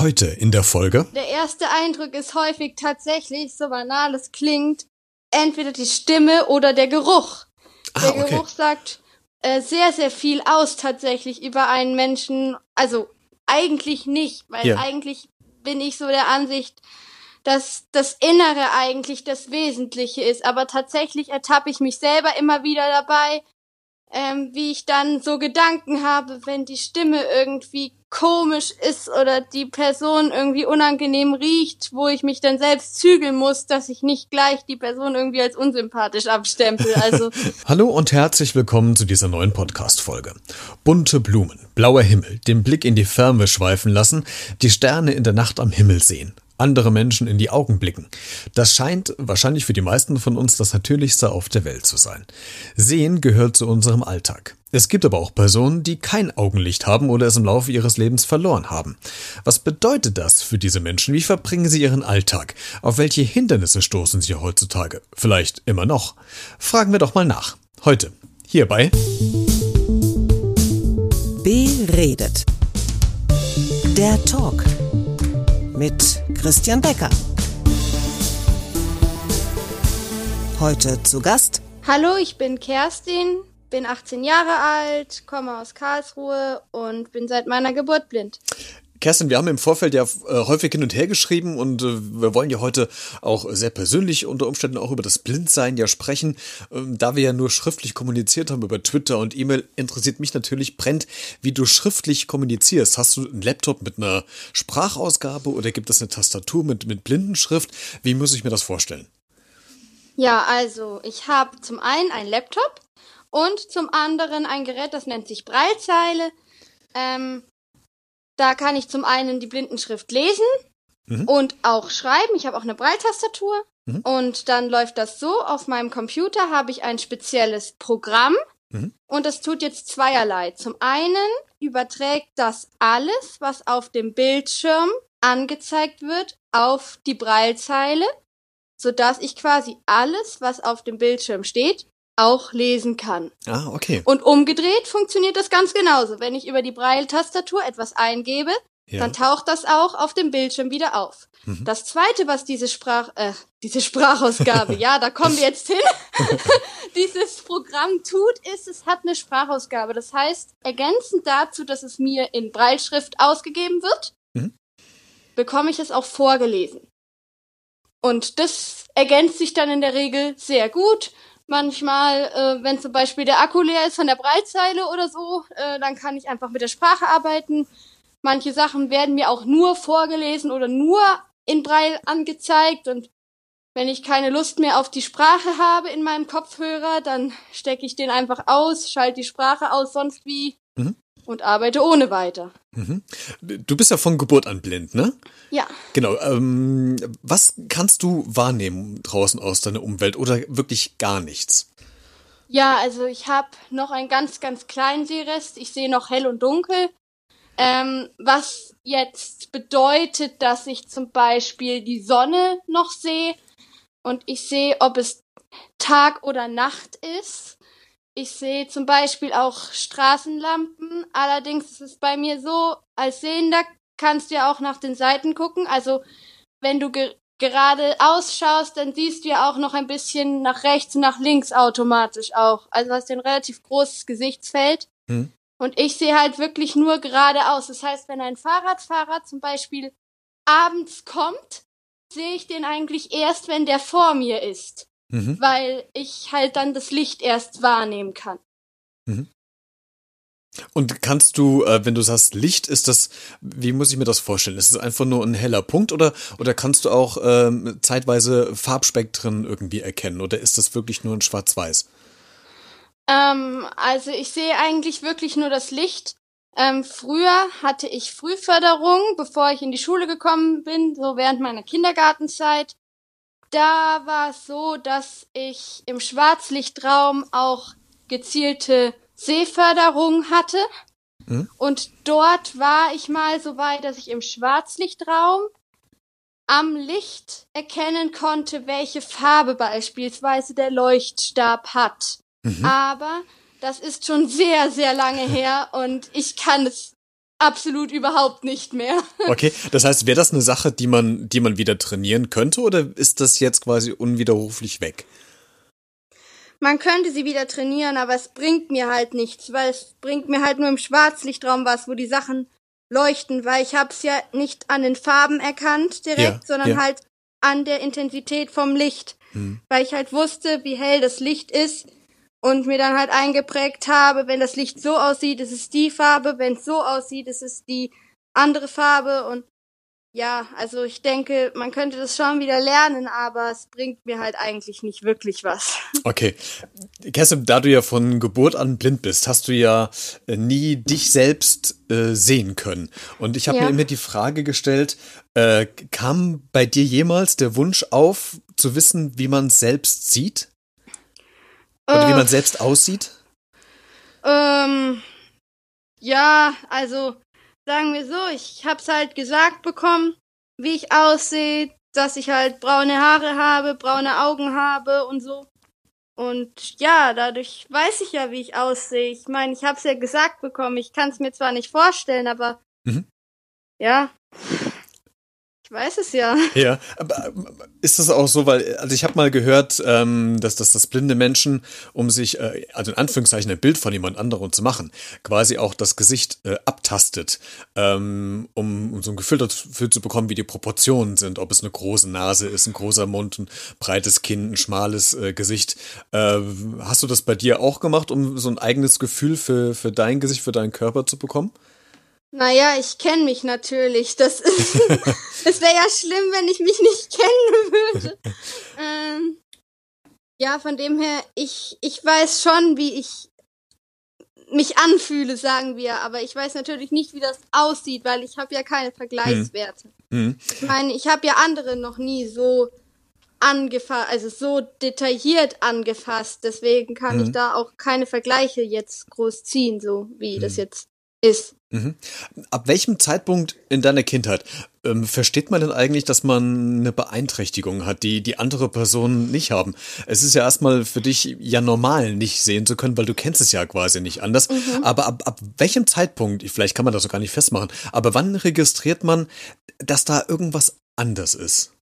Heute in der Folge. Der erste Eindruck ist häufig tatsächlich, so banal es klingt, entweder die Stimme oder der Geruch. Ah, der okay. Geruch sagt äh, sehr, sehr viel aus tatsächlich über einen Menschen. Also eigentlich nicht, weil Ja. eigentlich bin ich so der Ansicht, dass das Innere eigentlich das Wesentliche ist. Aber tatsächlich ertappe ich mich selber immer wieder dabei, ähm, wie ich dann so Gedanken habe, wenn die Stimme irgendwie komisch ist oder die Person irgendwie unangenehm riecht, wo ich mich dann selbst zügeln muss, dass ich nicht gleich die Person irgendwie als unsympathisch abstempel. Also Hallo und herzlich willkommen zu dieser neuen Podcast-Folge. Bunte Blumen, blauer Himmel, den Blick in die Ferne schweifen lassen, die Sterne in der Nacht am Himmel sehen, andere Menschen in die Augen blicken. Das scheint wahrscheinlich für die meisten von uns das Natürlichste auf der Welt zu sein. Sehen gehört zu unserem Alltag. Es gibt aber auch Personen, die kein Augenlicht haben oder es im Laufe ihres Lebens verloren haben. Was bedeutet das für diese Menschen? Wie verbringen sie ihren Alltag? Auf welche Hindernisse stoßen sie heutzutage? Vielleicht immer noch? Fragen wir doch mal nach. Heute. Hierbei. Beredet. Der Talk mit Christian Becker. Heute zu Gast Hallo, ich bin Kerstin, bin 18 Jahre alt, komme aus Karlsruhe und bin seit meiner Geburt blind. Kerstin, wir haben im Vorfeld ja äh, häufig hin und her geschrieben und äh, wir wollen ja heute auch sehr persönlich unter Umständen auch über das Blindsein ja sprechen. Ähm, da wir ja nur schriftlich kommuniziert haben über Twitter und E-Mail, interessiert mich natürlich brennt, wie du schriftlich kommunizierst. Hast du einen Laptop mit einer Sprachausgabe oder gibt es eine Tastatur mit, mit Blindenschrift? Wie muss ich mir das vorstellen? Ja, also ich habe zum einen einen Laptop und zum anderen ein Gerät, das nennt sich Braillezeile. Ähm, da kann ich zum einen die Blindenschrift lesen Mhm. und auch schreiben. Ich habe auch eine Braille-Tastatur. Und dann läuft das so. Auf meinem Computer habe ich ein spezielles Programm. Mhm. Und das tut jetzt zweierlei. Zum einen überträgt das alles, was auf dem Bildschirm angezeigt wird, auf die Braillezeile sodass ich quasi alles, was auf dem Bildschirm steht, auch lesen kann. Ah, okay. Und umgedreht funktioniert das ganz genauso. Wenn ich über die Braille-Tastatur etwas eingebe, Ja. dann taucht das auch auf dem Bildschirm wieder auf. Das zweite, was diese Sprach, äh, diese Sprachausgabe, ja, da kommen wir jetzt hin, dieses Programm tut, ist, es hat eine Sprachausgabe. Das heißt, ergänzend dazu, dass es mir in Brailleschrift ausgegeben wird, Mhm. bekomme ich es auch vorgelesen. Und das ergänzt sich dann in der Regel sehr gut. Manchmal, äh, wenn zum Beispiel der Akku leer ist von der Breitzeile oder so, äh, dann kann ich einfach mit der Sprache arbeiten. Manche Sachen werden mir auch nur vorgelesen oder nur in Braille angezeigt. Und wenn ich keine Lust mehr auf die Sprache habe in meinem Kopfhörer, dann stecke ich den einfach aus, schalte die Sprache aus, sonst wie Mhm. Und arbeite ohne weiter. Du bist ja von Geburt an blind, ne? Ja. Genau. Ähm, was kannst du wahrnehmen draußen aus deiner Umwelt oder wirklich gar nichts? Ja, also ich habe noch einen ganz, ganz kleinen Sehrest. Ich sehe noch hell und dunkel. Ähm, was jetzt bedeutet, dass ich zum Beispiel die Sonne noch sehe und ich sehe, ob es Tag oder Nacht ist. Ich sehe zum Beispiel auch Straßenlampen. Allerdings ist es bei mir so, als Sehender kannst du ja auch nach den Seiten gucken. Also wenn du ge gerade ausschaust, dann siehst du ja auch noch ein bisschen nach rechts und nach links automatisch auch. Also hast du ein relativ großes Gesichtsfeld. Hm. Und ich sehe halt wirklich nur geradeaus. Das heißt, wenn ein Fahrradfahrer zum Beispiel abends kommt, sehe ich den eigentlich erst, wenn der vor mir ist. Mhm. Weil ich halt dann das Licht erst wahrnehmen kann. Und kannst du, äh, wenn du sagst Licht, ist das, wie muss ich mir das vorstellen? Ist es einfach nur ein heller Punkt oder, oder kannst du auch ähm, zeitweise Farbspektren irgendwie erkennen oder ist das wirklich nur ein Schwarz-Weiß? Ähm, also ich sehe eigentlich wirklich nur das Licht. Ähm, früher hatte ich Frühförderung, bevor ich in die Schule gekommen bin, so während meiner Kindergartenzeit. Da war es so, dass ich im Schwarzlichtraum auch gezielte Sehförderung hatte. Mhm. Und dort war ich mal so weit, dass ich im Schwarzlichtraum am Licht erkennen konnte, welche Farbe beispielsweise der Leuchtstab hat. Mhm. Aber das ist schon sehr, sehr lange her und ich kann es absolut überhaupt nicht mehr. Okay, das heißt, wäre das eine Sache, die man, die man wieder trainieren könnte oder ist das jetzt quasi unwiderruflich weg? Man könnte sie wieder trainieren, aber es bringt mir halt nichts, weil es bringt mir halt nur im Schwarzlichtraum was, wo die Sachen leuchten, weil ich hab's ja nicht an den Farben erkannt direkt, Ja, sondern ja. halt an der Intensität vom Licht, Hm. weil ich halt wusste, wie hell das Licht ist und mir dann halt eingeprägt habe, wenn das Licht so aussieht, ist es die Farbe, wenn es so aussieht, ist es die andere Farbe und ja, also ich denke, man könnte das schon wieder lernen, aber es bringt mir halt eigentlich nicht wirklich was. Okay. Kerstin, da du ja von Geburt an blind bist, hast du ja äh, nie dich selbst äh, sehen können. Und ich habe Ja. mir immer die Frage gestellt, äh, kam bei dir jemals der Wunsch auf, zu wissen, wie man selbst sieht? Oder wie Äh, man selbst aussieht? Ähm, ja, also sagen wir so, ich hab's halt gesagt bekommen, wie ich aussehe, dass ich halt braune Haare habe, braune Augen habe und so. Und ja, dadurch weiß ich ja, wie ich aussehe. Ich meine, ich hab's ja gesagt bekommen. Ich kann's mir zwar nicht vorstellen, aber Mhm. ja, ich weiß es ja. Ja, aber ähm, ist das auch so, weil, also ich habe mal gehört, ähm, dass, dass das blinde Menschen, um sich, äh, also in Anführungszeichen, ein Bild von jemand anderem zu machen, quasi auch das Gesicht äh, abtastet, ähm, um, um so ein Gefühl dafür zu bekommen, wie die Proportionen sind, ob es eine große Nase ist, ein großer Mund, ein breites Kinn, ein schmales äh, Gesicht. Äh, hast du das bei dir auch gemacht, um so ein eigenes Gefühl für, für dein Gesicht, für deinen Körper zu bekommen? Naja, ich kenne mich natürlich. Das ist, es wäre ja schlimm, wenn ich mich nicht kennen würde. ähm, ja, von dem her, ich, ich weiß schon, wie ich mich anfühle, sagen wir, aber ich weiß natürlich nicht, wie das aussieht, weil ich habe ja keine Vergleichswerte. Mhm. Ich meine, ich habe ja andere noch nie so angefasst, also so detailliert angefasst, deswegen kann Mhm. ich da auch keine Vergleiche jetzt groß ziehen, so wie das jetzt ist. Mhm. Ab welchem Zeitpunkt in deiner Kindheit ähm, versteht man denn eigentlich, dass man eine Beeinträchtigung hat, die die andere Personen nicht haben? Es ist ja erstmal für dich ja normal, nicht sehen zu können, weil du kennst es ja quasi nicht anders. Aber ab, ab welchem Zeitpunkt, vielleicht kann man das so gar nicht festmachen, aber wann registriert man, dass da irgendwas anders ist?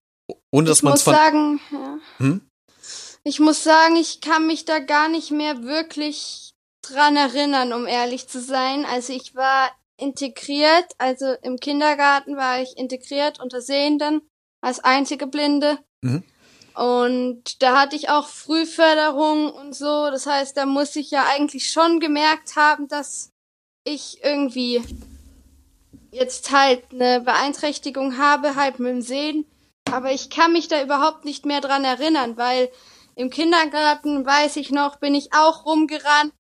Ohne dass man es von. sagen, ja. Hm? ich muss sagen, ich kann mich da gar nicht mehr wirklich dran erinnern, um ehrlich zu sein. Also ich war integriert, also im Kindergarten war ich integriert unter Sehenden als einzige Blinde. Mhm. Und da hatte ich auch Frühförderung und so. Das heißt, da muss ich ja eigentlich schon gemerkt haben, dass ich irgendwie jetzt halt eine Beeinträchtigung habe, halt mit dem Sehen. Aber ich kann mich da überhaupt nicht mehr dran erinnern, weil im Kindergarten, weiß ich noch, bin ich auch rumgerannt,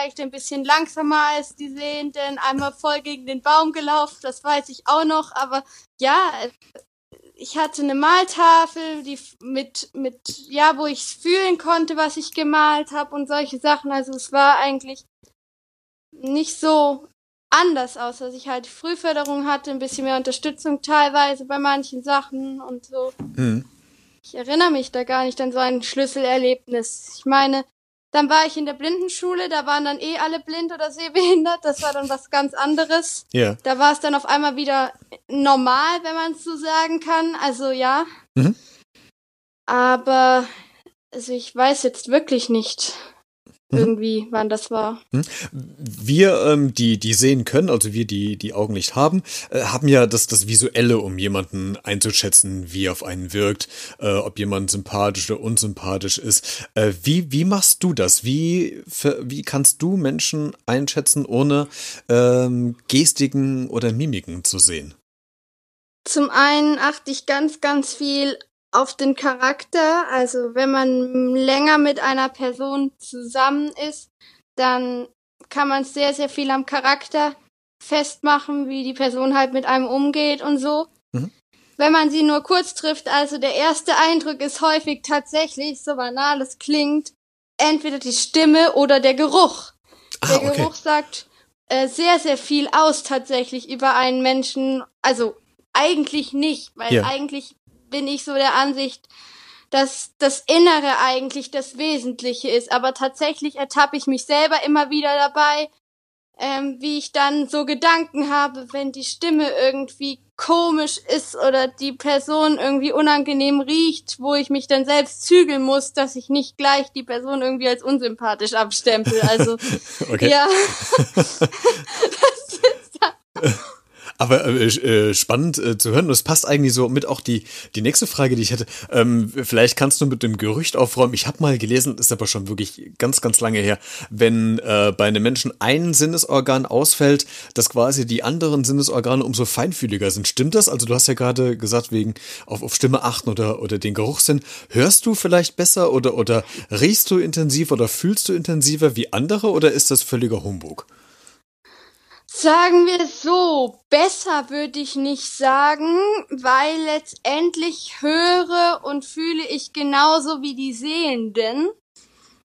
vielleicht ein bisschen langsamer als die Sehenden, einmal voll gegen den Baum gelaufen, das weiß ich auch noch. Aber ja, ich hatte eine Maltafel, die mit mit ja, wo ich fühlen konnte, was ich gemalt habe und solche Sachen. Also es war eigentlich nicht so anders aus, dass ich halt Frühförderung hatte, ein bisschen mehr Unterstützung teilweise bei manchen Sachen und so. Hm. Ich erinnere mich da gar nicht an so ein Schlüsselerlebnis. Ich meine, dann war ich in der Blindenschule, da waren dann eh alle blind oder sehbehindert, das war dann was ganz anderes. Ja. Da war es dann auf einmal wieder normal, wenn man es so sagen kann. Also ja. Mhm. Aber also ich weiß jetzt wirklich nicht Mhm. irgendwie, wann das war. Wir, ähm, die, die sehen können, also wir, die die Augen nicht haben, äh, haben ja das, das Visuelle, um jemanden einzuschätzen, wie er auf einen wirkt, äh, ob jemand sympathisch oder unsympathisch ist. Äh, wie, wie machst du das? Wie, wie kannst du Menschen einschätzen, ohne ähm, Gestiken oder Mimiken zu sehen? Zum einen achte ich ganz, ganz viel auf den Charakter. Also wenn man länger mit einer Person zusammen ist, dann kann man sehr, sehr viel am Charakter festmachen, wie die Person halt mit einem umgeht und so. Mhm. Wenn man sie nur kurz trifft, also der erste Eindruck ist häufig tatsächlich, so banal es klingt, entweder die Stimme oder der Geruch. Ah, Der okay. Geruch sagt äh, sehr, sehr viel aus tatsächlich über einen Menschen. Also eigentlich nicht, weil Ja. eigentlich bin ich so der Ansicht, dass das Innere eigentlich das Wesentliche ist. Aber tatsächlich ertappe ich mich selber immer wieder dabei, ähm, wie ich dann so Gedanken habe, wenn die Stimme irgendwie komisch ist oder die Person irgendwie unangenehm riecht, wo ich mich dann selbst zügeln muss, dass ich nicht gleich die Person irgendwie als unsympathisch abstempel. Also ja. Aber äh, äh, spannend äh, zu hören. Das passt eigentlich so mit auch die die nächste Frage, die ich hätte. Ähm, vielleicht kannst du mit dem Gerücht aufräumen. Ich habe mal gelesen, ist aber schon wirklich ganz ganz lange her, wenn äh, bei einem Menschen ein Sinnesorgan ausfällt, dass quasi die anderen Sinnesorgane umso feinfühliger sind. Stimmt das? Also du hast ja gerade gesagt wegen auf, auf Stimme achten oder oder den Geruchssinn. Hörst du vielleicht besser oder oder riechst du intensiv oder fühlst du intensiver wie andere oder ist das völliger Humbug? Sagen wir so, besser würde ich nicht sagen, weil letztendlich höre und fühle ich genauso wie die Sehenden.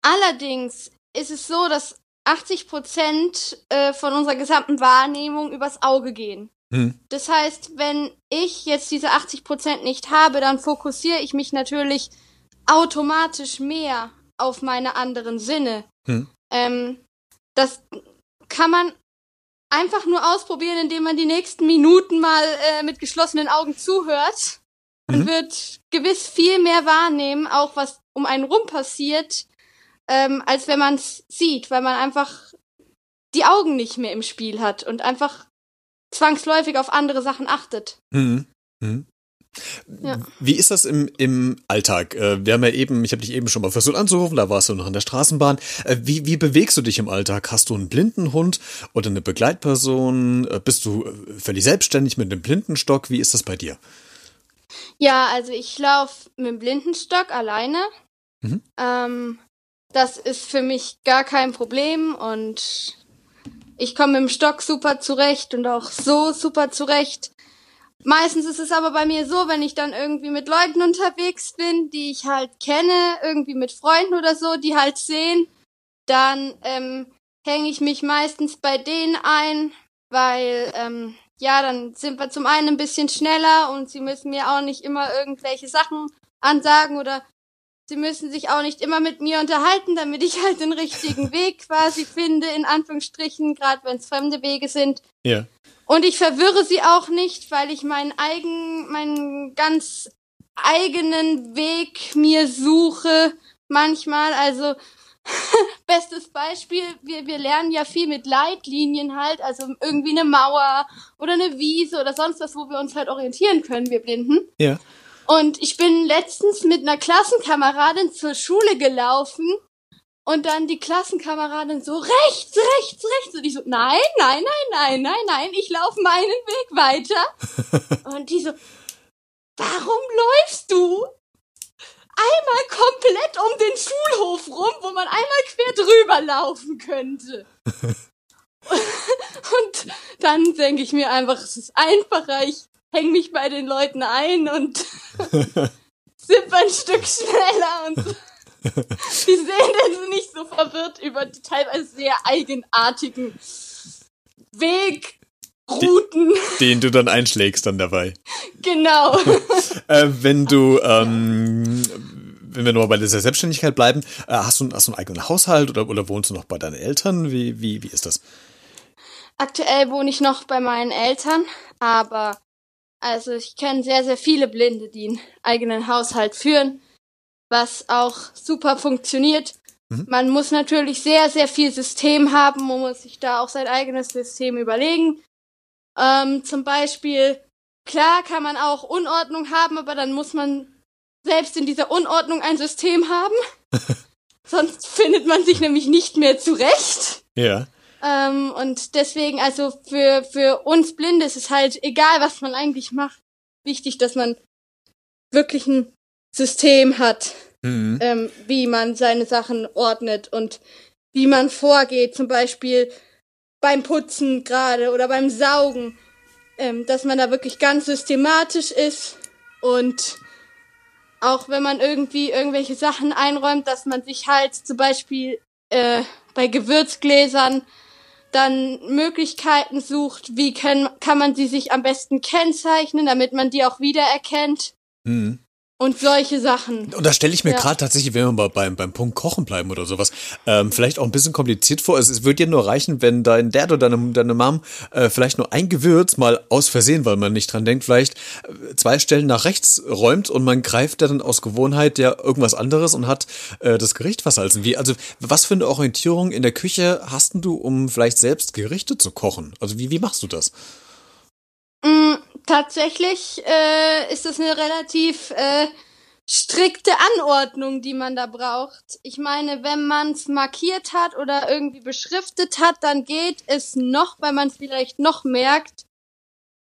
Allerdings ist es so, dass 80 Prozent äh, von unserer gesamten Wahrnehmung übers Auge gehen. Hm. Das heißt, wenn ich jetzt diese 80 Prozent nicht habe, dann fokussiere ich mich natürlich automatisch mehr auf meine anderen Sinne. Hm. Ähm, das kann man einfach nur ausprobieren, indem man die nächsten Minuten mal äh, mit geschlossenen Augen zuhört. Man Mhm. wird gewiss viel mehr wahrnehmen, auch was um einen rum passiert, ähm, als wenn man es sieht, weil man einfach die Augen nicht mehr im Spiel hat und einfach zwangsläufig auf andere Sachen achtet. Mhm. Mhm. Ja. Wie ist das im, im Alltag? Äh, Wir haben ja eben, ich habe dich eben schon mal versucht anzurufen, da warst du noch an der Straßenbahn. Äh, Wie, wie bewegst du dich im Alltag? Hast du einen blinden Hund oder eine Begleitperson? Äh, Bist du völlig selbstständig mit einem Blindenstock? Wie ist das bei dir? Ja, also ich laufe mit dem Blindenstock alleine. Mhm. Ähm, das ist für mich gar kein Problem und ich komme mit dem Stock super zurecht und auch so super zurecht. Meistens ist es aber bei mir so, wenn ich dann irgendwie mit Leuten unterwegs bin, die ich halt kenne, irgendwie mit Freunden oder so, die halt sehen, dann ähm, hänge ich mich meistens bei denen ein, weil ähm, ja, dann sind wir zum einen ein bisschen schneller und sie müssen mir auch nicht immer irgendwelche Sachen ansagen oder sie müssen sich auch nicht immer mit mir unterhalten, damit ich halt den richtigen Weg quasi finde, in Anführungsstrichen, gerade wenn es fremde Wege sind. Ja. Und ich verwirre sie auch nicht, weil ich meinen eigen, meinen ganz eigenen Weg mir suche manchmal. Also bestes Beispiel, wir, wir lernen ja viel mit Leitlinien halt, also irgendwie eine Mauer oder eine Wiese oder sonst was, wo wir uns halt orientieren können, wir Blinden. Ja. Und ich bin letztens mit einer Klassenkameradin zur Schule gelaufen und dann die Klassenkameradin so rechts, rechts, rechts und ich so nein, nein, nein, nein, nein, nein, ich laufe meinen Weg weiter. und die so warum läufst du einmal komplett um den Schulhof rum, wo man einmal quer drüber laufen könnte? und dann denke ich mir einfach, es ist einfacher, ich hänge mich bei den Leuten ein und sipp ein Stück schneller und so. die sehen dann nicht so verwirrt über die teilweise sehr eigenartigen Wegrouten. Den du dann einschlägst dann dabei. genau. Äh, wenn du, ähm, wenn wir nur bei dieser Selbstständigkeit bleiben, äh, hast, du, hast du einen eigenen Haushalt oder, oder wohnst du noch bei deinen Eltern? Wie, wie, wie ist das? Aktuell wohne ich noch bei meinen Eltern, aber also ich kenne sehr, sehr viele Blinde, die einen eigenen Haushalt führen, was auch super funktioniert. Mhm. Man muss natürlich sehr, sehr viel System haben, man muss sich da auch sein eigenes System überlegen. Ähm, zum Beispiel, klar kann man auch Unordnung haben, aber dann muss man selbst in dieser Unordnung ein System haben. Sonst findet man sich nämlich nicht mehr zurecht. Ja. Ähm, und deswegen, also für, für uns Blinde ist es halt egal, was man eigentlich macht, wichtig, dass man wirklich ein System hat, Mhm. ähm, wie man seine Sachen ordnet und wie man vorgeht, zum Beispiel beim Putzen gerade oder beim Saugen, ähm, dass man da wirklich ganz systematisch ist und auch wenn man irgendwie irgendwelche Sachen einräumt, dass man sich halt zum Beispiel äh, bei Gewürzgläsern dann Möglichkeiten sucht, wie kann, kann man sie sich am besten kennzeichnen, damit man die auch wiedererkennt. Mhm. Und solche Sachen. Und da stelle ich mir Ja. gerade tatsächlich, wenn wir mal beim, beim Punkt Kochen bleiben oder sowas, ähm, vielleicht auch ein bisschen kompliziert vor. Es, es würde dir nur reichen, wenn dein Dad oder deine, deine Mom äh, vielleicht nur ein Gewürz mal aus Versehen, weil man nicht dran denkt, vielleicht äh, zwei Stellen nach rechts räumt und man greift dann aus Gewohnheit ja irgendwas anderes und hat äh, das Gericht versalzen. Wie, also was für eine Orientierung in der Küche hast denn du, um vielleicht selbst Gerichte zu kochen? Also wie, wie machst du das? Tatsächlich äh, ist es eine relativ äh, strikte Anordnung, die man da braucht. Ich meine, wenn man es markiert hat oder irgendwie beschriftet hat, dann geht es noch, weil man es vielleicht noch merkt.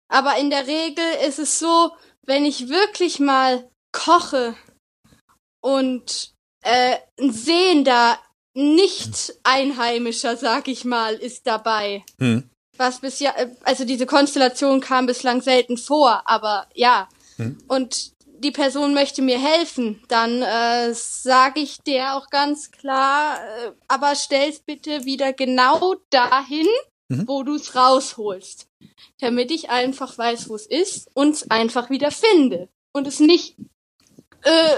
Aber in der Regel ist es so, wenn ich wirklich mal koche und äh, ein Sehender, nicht Einheimischer, sag ich mal, ist dabei Hm. Was bisher, also diese Konstellation kam bislang selten vor, aber ja. Und die Person möchte mir helfen, dann äh, sage ich der auch ganz klar, äh, aber stell's bitte wieder genau dahin, wo du's rausholst, damit ich einfach weiß, wo es ist und es einfach wieder finde und es nicht äh,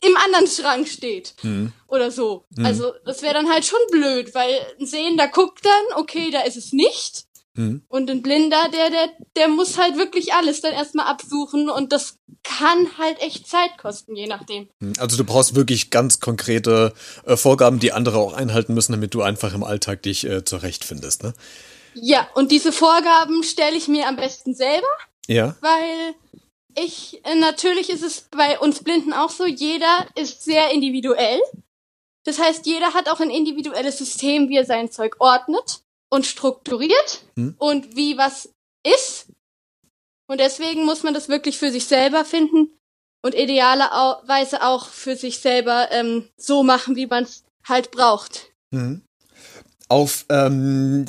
im anderen Schrank steht oder so. Also das wäre dann halt schon blöd, weil ein Sehender guckt dann, okay, da ist es nicht. Hm. Und ein Blinder, der, der, der muss halt wirklich alles dann erstmal absuchen und das kann halt echt Zeit kosten, je nachdem. Also du brauchst wirklich ganz konkrete äh, Vorgaben, die andere auch einhalten müssen, damit du einfach im Alltag dich äh, zurechtfindest, ne? Ja, und diese Vorgaben stelle ich mir am besten selber, Ja. weil ich, äh, natürlich ist es bei uns Blinden auch so, jeder ist sehr individuell. Das heißt, jeder hat auch ein individuelles System, wie er sein Zeug ordnet und strukturiert Hm. und wie was ist. Und deswegen muss man das wirklich für sich selber finden und idealerweise auch für sich selber ähm, so machen, wie man es halt braucht. Mhm. Auf, ähm,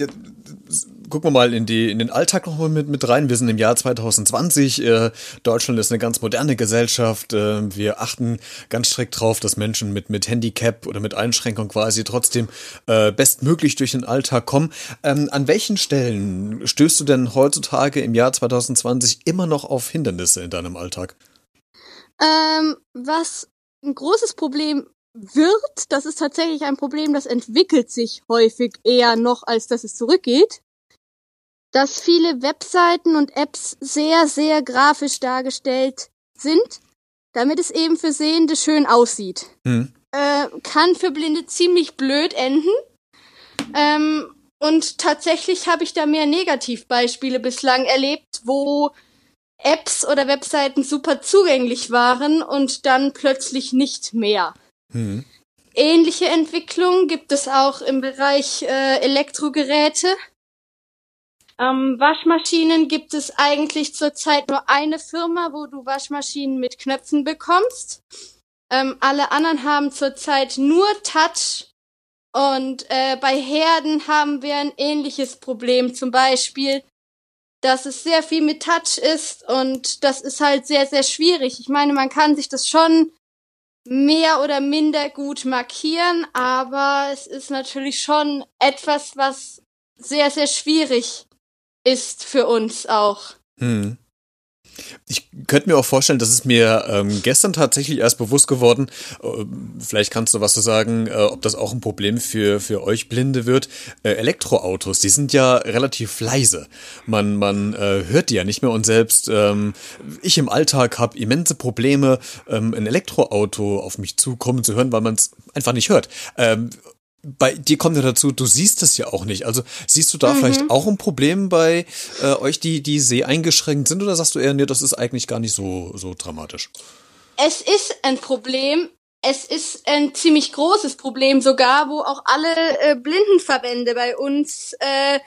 gucken wir mal in, die, in den Alltag noch mal mit, mit rein. Wir sind im Jahr 2020. Äh, Deutschland ist eine ganz moderne Gesellschaft. Äh, wir achten ganz strikt drauf, dass Menschen mit, mit Handicap oder mit Einschränkung quasi trotzdem äh, bestmöglich durch den Alltag kommen. Ähm, an welchen Stellen stößt du denn heutzutage im Jahr 2020 immer noch auf Hindernisse in deinem Alltag? Ähm, was ein großes Problem wird, das ist tatsächlich ein Problem, das entwickelt sich häufig eher noch, als dass es zurückgeht, dass viele Webseiten und Apps sehr, sehr grafisch dargestellt sind, damit es eben für Sehende schön aussieht. Hm. Äh, kann für Blinde ziemlich blöd enden. Ähm, und tatsächlich habe ich da mehr Negativbeispiele bislang erlebt, wo Apps oder Webseiten super zugänglich waren und dann plötzlich nicht mehr. Hm. Ähnliche Entwicklungen gibt es auch im Bereich äh, Elektrogeräte. Ähm, Waschmaschinen gibt es eigentlich zurzeit nur eine Firma, wo du Waschmaschinen mit Knöpfen bekommst. Ähm, alle anderen haben zurzeit nur Touch. Und äh, bei Herden haben wir ein ähnliches Problem. Zum Beispiel, dass es sehr viel mit Touch ist und das ist halt sehr, sehr schwierig. Ich meine, man kann sich das schon mehr oder minder gut markieren, aber es ist natürlich schon etwas, was sehr, sehr schwierig ist für uns auch. Hm. Ich könnte mir auch vorstellen, das ist mir ähm, gestern tatsächlich erst bewusst geworden. Äh, vielleicht kannst du was zu sagen, äh, ob das auch ein Problem für, für euch Blinde wird. Äh, Elektroautos, die sind ja relativ leise. Man, man äh, hört die ja nicht mehr und selbst ähm, ich im Alltag habe immense Probleme, ähm, ein Elektroauto auf mich zukommen zu hören, weil man es einfach nicht hört. Bei dir kommt ja dazu, du siehst es ja auch nicht. Also siehst du da vielleicht auch ein Problem bei äh, euch, die, die seheingeschränkt sind, oder sagst du eher, nee, das ist eigentlich gar nicht so, so dramatisch? Es ist ein Problem. Es ist ein ziemlich großes Problem sogar, wo auch alle äh, Blindenverbände bei uns äh,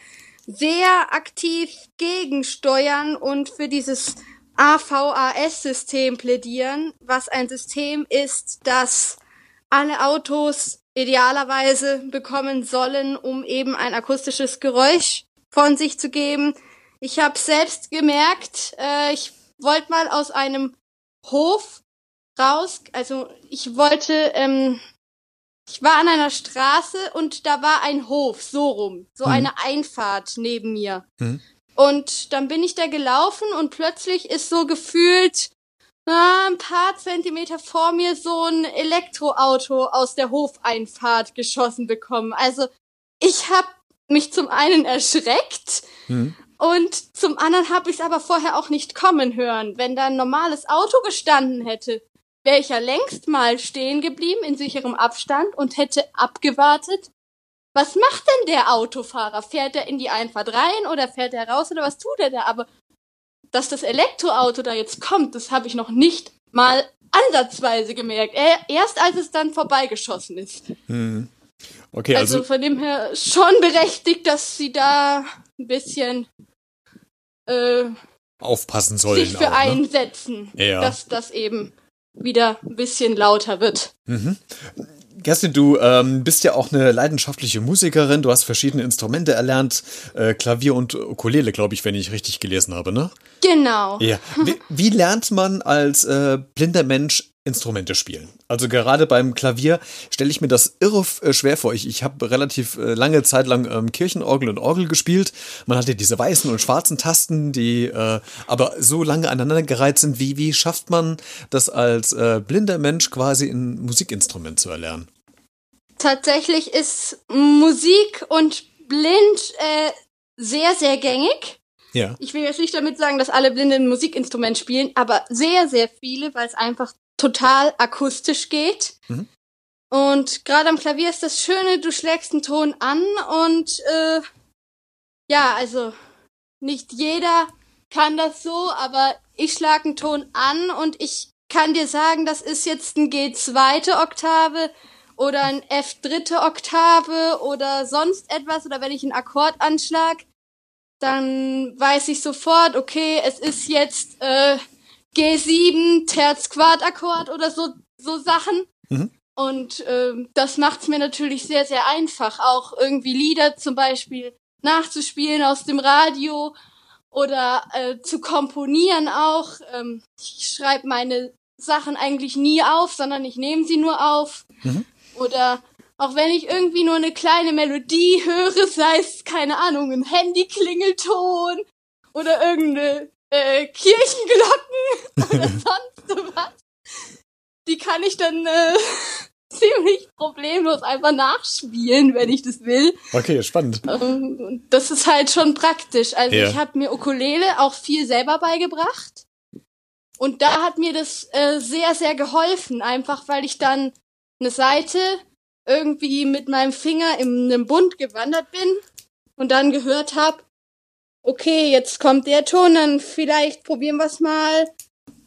sehr aktiv gegensteuern und für dieses AVAS-System plädieren, was ein System ist, das alle Autos idealerweise bekommen sollen, um eben ein akustisches Geräusch von sich zu geben. Ich habe selbst gemerkt, äh, ich wollte mal aus einem Hof raus, also ich wollte, ähm, ich war an einer Straße und da war ein Hof, so rum, so Mhm. eine Einfahrt neben mir. Mhm. Und dann bin ich da gelaufen und plötzlich ist so gefühlt ah, ein paar Zentimeter vor mir so ein Elektroauto aus der Hofeinfahrt geschossen bekommen. Also ich habe mich zum einen erschreckt hm. und zum anderen habe ich es aber vorher auch nicht kommen hören. Wenn da ein normales Auto gestanden hätte, wäre ich ja längst mal stehen geblieben in sicherem Abstand und hätte abgewartet. Was macht denn der Autofahrer? Fährt er in die Einfahrt rein oder fährt er raus oder was tut er da? Aber dass das Elektroauto da jetzt kommt, das habe ich noch nicht mal ansatzweise gemerkt. Erst als es dann vorbeigeschossen ist. Hm. Okay, also, also von dem her schon berechtigt, dass sie da ein bisschen äh, aufpassen sollen. Sich für auch, ne? einsetzen, ja. dass das eben wieder ein bisschen lauter wird. Mhm. Kerstin, du ähm, bist ja auch eine leidenschaftliche Musikerin. Du hast verschiedene Instrumente erlernt, äh, Klavier und Ukulele, glaube ich, wenn ich richtig gelesen habe, ne? Genau. Ja. Wie, wie lernt man als äh, blinder Mensch Instrumente spielen. Also gerade beim Klavier stelle ich mir das irre äh, schwer vor. Ich, ich habe relativ äh, lange Zeit lang ähm, Kirchenorgel und Orgel gespielt. Man hatte diese weißen und schwarzen Tasten, die äh, aber so lange aneinandergereiht sind. Wie, wie schafft man das als äh, blinder Mensch quasi ein Musikinstrument zu erlernen? Tatsächlich ist Musik und blind äh, sehr, sehr gängig. Ja. Ich will jetzt nicht damit sagen, dass alle Blinden ein Musikinstrument spielen, aber sehr, sehr viele, weil es einfach total akustisch geht. Mhm. Und gerade am Klavier ist das Schöne, du schlägst einen Ton an und äh, ja, also nicht jeder kann das so, aber ich schlage einen Ton an und ich kann dir sagen, das ist jetzt ein G2. Oktave oder ein F3. Oktave oder sonst etwas oder wenn ich einen Akkord anschlag, dann weiß ich sofort, okay, es ist jetzt äh, G7, Terz, Quartakkord oder so, so Sachen. Mhm. Und ähm, das macht's mir natürlich sehr, sehr einfach, auch irgendwie Lieder zum Beispiel nachzuspielen aus dem Radio oder äh, zu komponieren auch. Ähm, ich schreibe meine Sachen eigentlich nie auf, sondern ich nehme sie nur auf. Mhm. Oder auch wenn ich irgendwie nur eine kleine Melodie höre, sei es, keine Ahnung, ein Handyklingelton oder irgendeine äh, Kirchenglocken oder sonst was. Die kann ich dann äh, ziemlich problemlos einfach nachspielen, wenn ich das will. Okay, spannend. Ähm, das ist halt schon praktisch. Also ja. ich habe mir Ukulele auch viel selber beigebracht. Und da hat mir das äh, sehr, sehr geholfen, einfach weil ich dann eine Seite irgendwie mit meinem Finger in einem Bund gewandert bin und dann gehört habe, okay, jetzt kommt der Ton, dann vielleicht probieren wir es mal,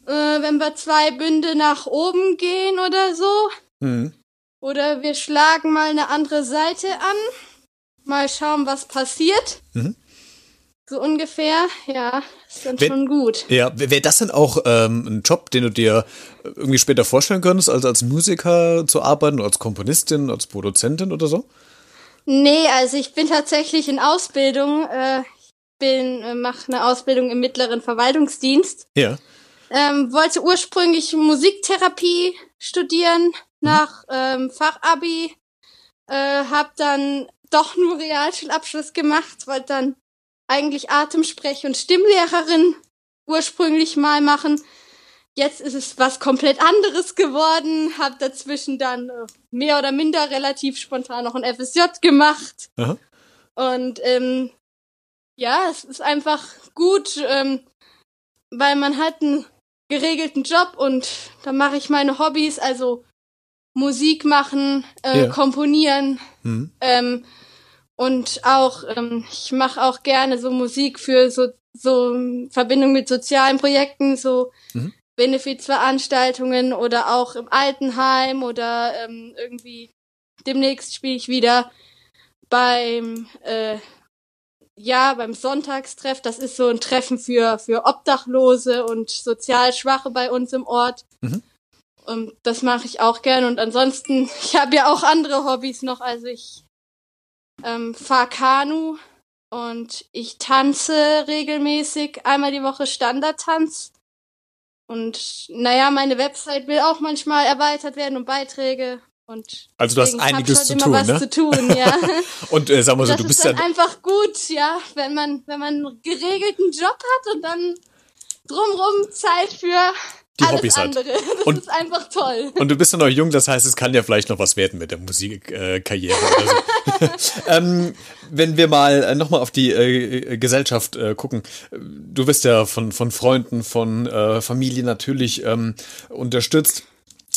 äh, wenn wir zwei Bünde nach oben gehen oder so. Mhm. Oder wir schlagen mal eine andere Seite an. Mal schauen, was passiert. Mhm. So ungefähr, ja, ist dann wär, schon gut. Ja, wäre das denn auch ähm, ein Job, den du dir irgendwie später vorstellen könntest, also als Musiker zu arbeiten, als Komponistin, als Produzentin oder so? Nee, also ich bin tatsächlich in Ausbildung. Äh, bin, äh, mache eine Ausbildung im mittleren Verwaltungsdienst. Ja. Ähm, wollte ursprünglich Musiktherapie studieren mhm. nach ähm, Fachabi, äh, habe dann doch nur Realschulabschluss gemacht, wollte dann eigentlich Atemsprech- und Stimmlehrerin ursprünglich mal machen. Jetzt ist es was komplett anderes geworden, habe dazwischen dann äh, mehr oder minder relativ spontan noch ein FSJ gemacht. Aha. Und ähm, ja, es ist einfach gut, ähm, weil man hat einen geregelten Job und da mache ich meine Hobbys, also Musik machen, äh, ja. komponieren mhm. ähm, und auch ähm, ich mache auch gerne so Musik für so so Verbindung mit sozialen Projekten, so mhm. Benefizveranstaltungen oder auch im Altenheim oder ähm, irgendwie demnächst spiele ich wieder beim äh, ja, beim Sonntagstreff, das ist so ein Treffen für, für Obdachlose und sozial Schwache bei uns im Ort. Mhm. Und das mache ich auch gern. Und ansonsten, ich habe ja auch andere Hobbys noch. Also ich ähm, fahre Kanu und ich tanze regelmäßig einmal die Woche Standardtanz. Und naja, meine Website will auch manchmal erweitert werden um Beiträge. Und also du hast einiges zu tun, ne? zu tun, ja. und äh, sag mal so, das du bist ist ja einfach gut, ja, wenn man wenn man einen geregelten Job hat und dann drumrum Zeit für die alles Hobbys andere. hat. Das Und- ist einfach toll. Und du bist ja noch jung, das heißt, es kann ja vielleicht noch was werden mit der Musikkarriere oder so. ähm, wenn wir mal äh, nochmal auf die äh, Gesellschaft äh, gucken. Du wirst ja von, von Freunden, von äh, Familie natürlich ähm, unterstützt.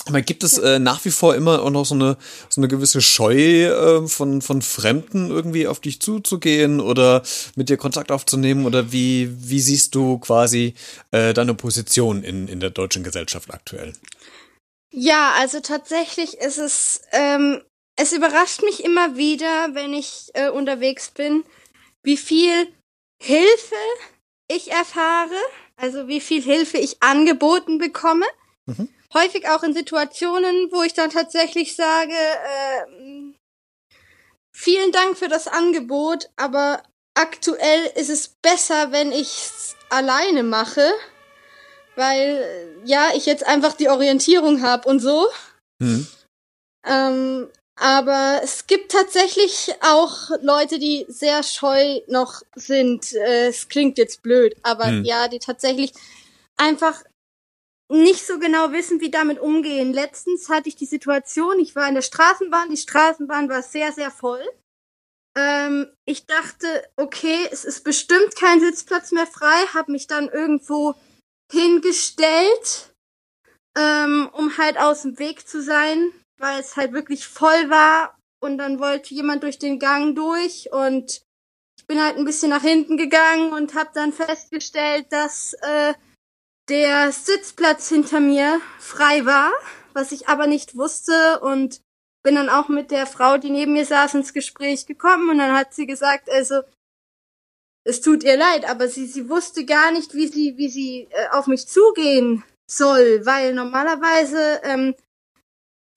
Aber gibt es äh, nach wie vor immer auch noch so eine, so eine gewisse Scheu äh, von, von Fremden irgendwie auf dich zuzugehen oder mit dir Kontakt aufzunehmen? Oder wie, wie siehst du quasi äh, deine Position in, in der deutschen Gesellschaft aktuell? Ja, also tatsächlich ist es, ähm, es überrascht mich immer wieder, wenn ich äh, unterwegs bin, wie viel Hilfe ich erfahre, also wie viel Hilfe ich angeboten bekomme. Mhm. Häufig auch in Situationen, wo ich dann tatsächlich sage, äh, vielen Dank für das Angebot, aber aktuell ist es besser, wenn ich's alleine mache, weil ja, ich jetzt einfach die Orientierung habe und so. Mhm. Ähm, aber es gibt tatsächlich auch Leute, die sehr scheu noch sind. Äh, es klingt jetzt blöd, aber Hm. ja, die tatsächlich einfach nicht so genau wissen, wie damit umgehen. Letztens hatte ich die Situation, ich war in der Straßenbahn, die Straßenbahn war sehr, sehr voll. Ähm, ich dachte, okay, es ist bestimmt kein Sitzplatz mehr frei, habe mich dann irgendwo hingestellt, ähm, um halt aus dem Weg zu sein, weil es halt wirklich voll war und dann wollte jemand durch den Gang durch und ich bin halt ein bisschen nach hinten gegangen und habe dann festgestellt, dass äh, der Sitzplatz hinter mir frei war, was ich aber nicht wusste und bin dann auch mit der Frau, die neben mir saß, ins Gespräch gekommen und dann hat sie gesagt, also es tut ihr leid, aber sie, sie wusste gar nicht, wie sie, wie sie äh, auf mich zugehen soll, weil normalerweise ähm,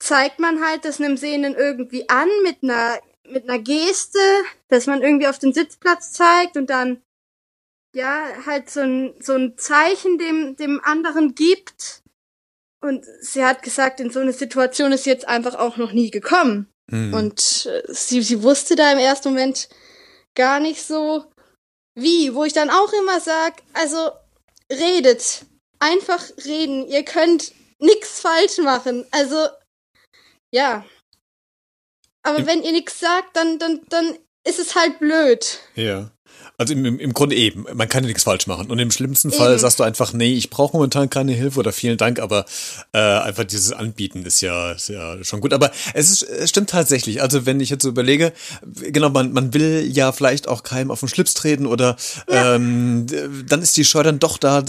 zeigt man halt das einem Sehenden irgendwie an mit einer mit einer Geste, dass man irgendwie auf den Sitzplatz zeigt und dann ja halt so ein so ein Zeichen dem dem anderen gibt. Und sie hat gesagt, in so eine Situation ist sie jetzt einfach auch noch nie gekommen. Mhm. Und äh, sie, sie wusste da im ersten Moment gar nicht so, wie, wo ich dann auch immer sag, also redet, einfach reden, ihr könnt nix falsch machen. Also ja. Aber Im- wenn ihr nix sagt, dann dann dann ist es halt blöd. Ja. Also im, im, Grunde eben, man kann ja nichts falsch machen. Und im schlimmsten Fall Eben. sagst du einfach, nee, ich brauche momentan keine Hilfe oder vielen Dank, aber äh, einfach dieses Anbieten ist ja, ist ja schon gut. Aber es, ist, es stimmt tatsächlich. Also wenn ich jetzt so überlege, genau, man, man will ja vielleicht auch keinem auf den Schlips treten oder ähm, d- dann ist die Scheu dann doch da, äh,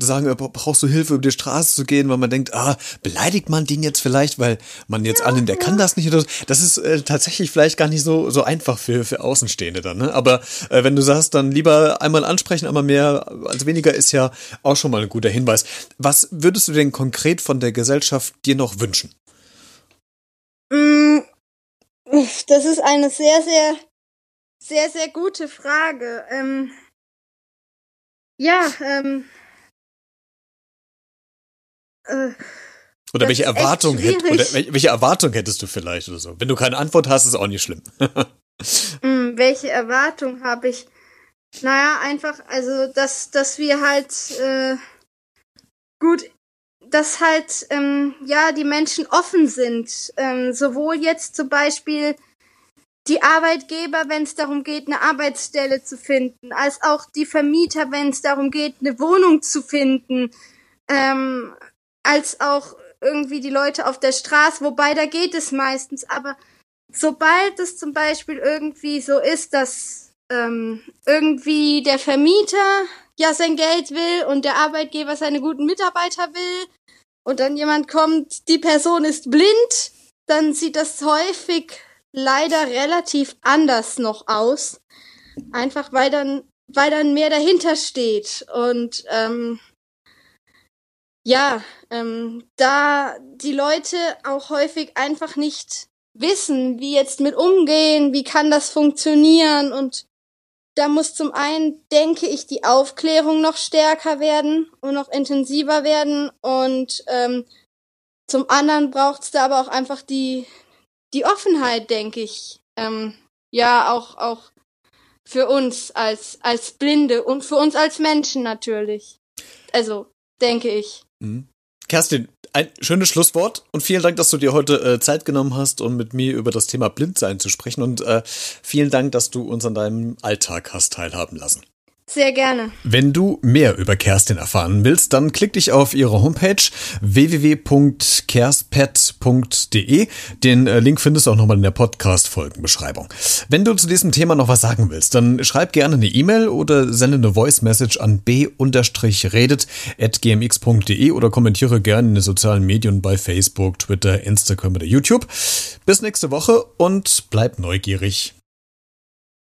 zu sagen, äh, brauchst du Hilfe, über die Straße zu gehen, weil man denkt, ah, beleidigt man den jetzt vielleicht, weil man jetzt annimmt, der kann das nicht oder so. Das ist äh, tatsächlich vielleicht gar nicht so, so einfach für, für Außenstehende dann. Ne? Aber äh, wenn du sagst, dann lieber einmal ansprechen, einmal mehr als weniger ist ja auch schon mal ein guter Hinweis. Was würdest du denn konkret von der Gesellschaft dir noch wünschen? Mm, Das ist eine sehr, sehr, sehr, sehr gute Frage. Ähm, ja, ähm, äh, Oder welche Erwartung hätt, oder wel- welche Erwartung hättest du vielleicht oder so? Wenn du keine Antwort hast, ist auch nicht schlimm. Mm, welche Erwartung habe ich? Naja, einfach, also, dass, dass wir halt, äh, gut, dass halt, ähm, ja, die Menschen offen sind. Ähm, sowohl jetzt zum Beispiel die Arbeitgeber, wenn es darum geht, eine Arbeitsstelle zu finden, als auch die Vermieter, wenn es darum geht, eine Wohnung zu finden, ähm, als auch irgendwie die Leute auf der Straße, wobei da geht es meistens, aber sobald es zum Beispiel irgendwie so ist, dass ähm, irgendwie der Vermieter ja sein Geld will und der Arbeitgeber seine guten Mitarbeiter will und dann jemand kommt, die Person ist blind, dann sieht das häufig leider relativ anders noch aus. Einfach weil dann, weil dann mehr dahinter steht. Und ähm, ja, ähm, da die Leute auch häufig einfach nicht wissen, wie jetzt mit umgehen, wie kann das funktionieren und da muss zum einen, denke ich, die Aufklärung noch stärker werden und noch intensiver werden und ähm, zum anderen braucht es da aber auch einfach die die Offenheit, denke ich, ähm, ja auch auch für uns als als Blinde und für uns als Menschen natürlich. Also denke ich. Mhm. Kerstin, ein schönes Schlusswort und vielen Dank, dass du dir heute äh, Zeit genommen hast, um mit mir über das Thema Blindsein zu sprechen und äh, vielen Dank, dass du uns an deinem Alltag hast teilhaben lassen. Sehr gerne. Wenn du mehr über Kerstin erfahren willst, dann klick dich auf ihre Homepage www.kerspet.de. Den äh, Link findest du auch nochmal in der Podcast-Folgenbeschreibung. Wenn du zu diesem Thema noch was sagen willst, dann schreib gerne eine E-Mail oder sende eine Voice-Message an b-redet.gmx.de oder kommentiere gerne in den sozialen Medien bei Facebook, Twitter, Instagram oder YouTube. Bis nächste Woche und bleib neugierig.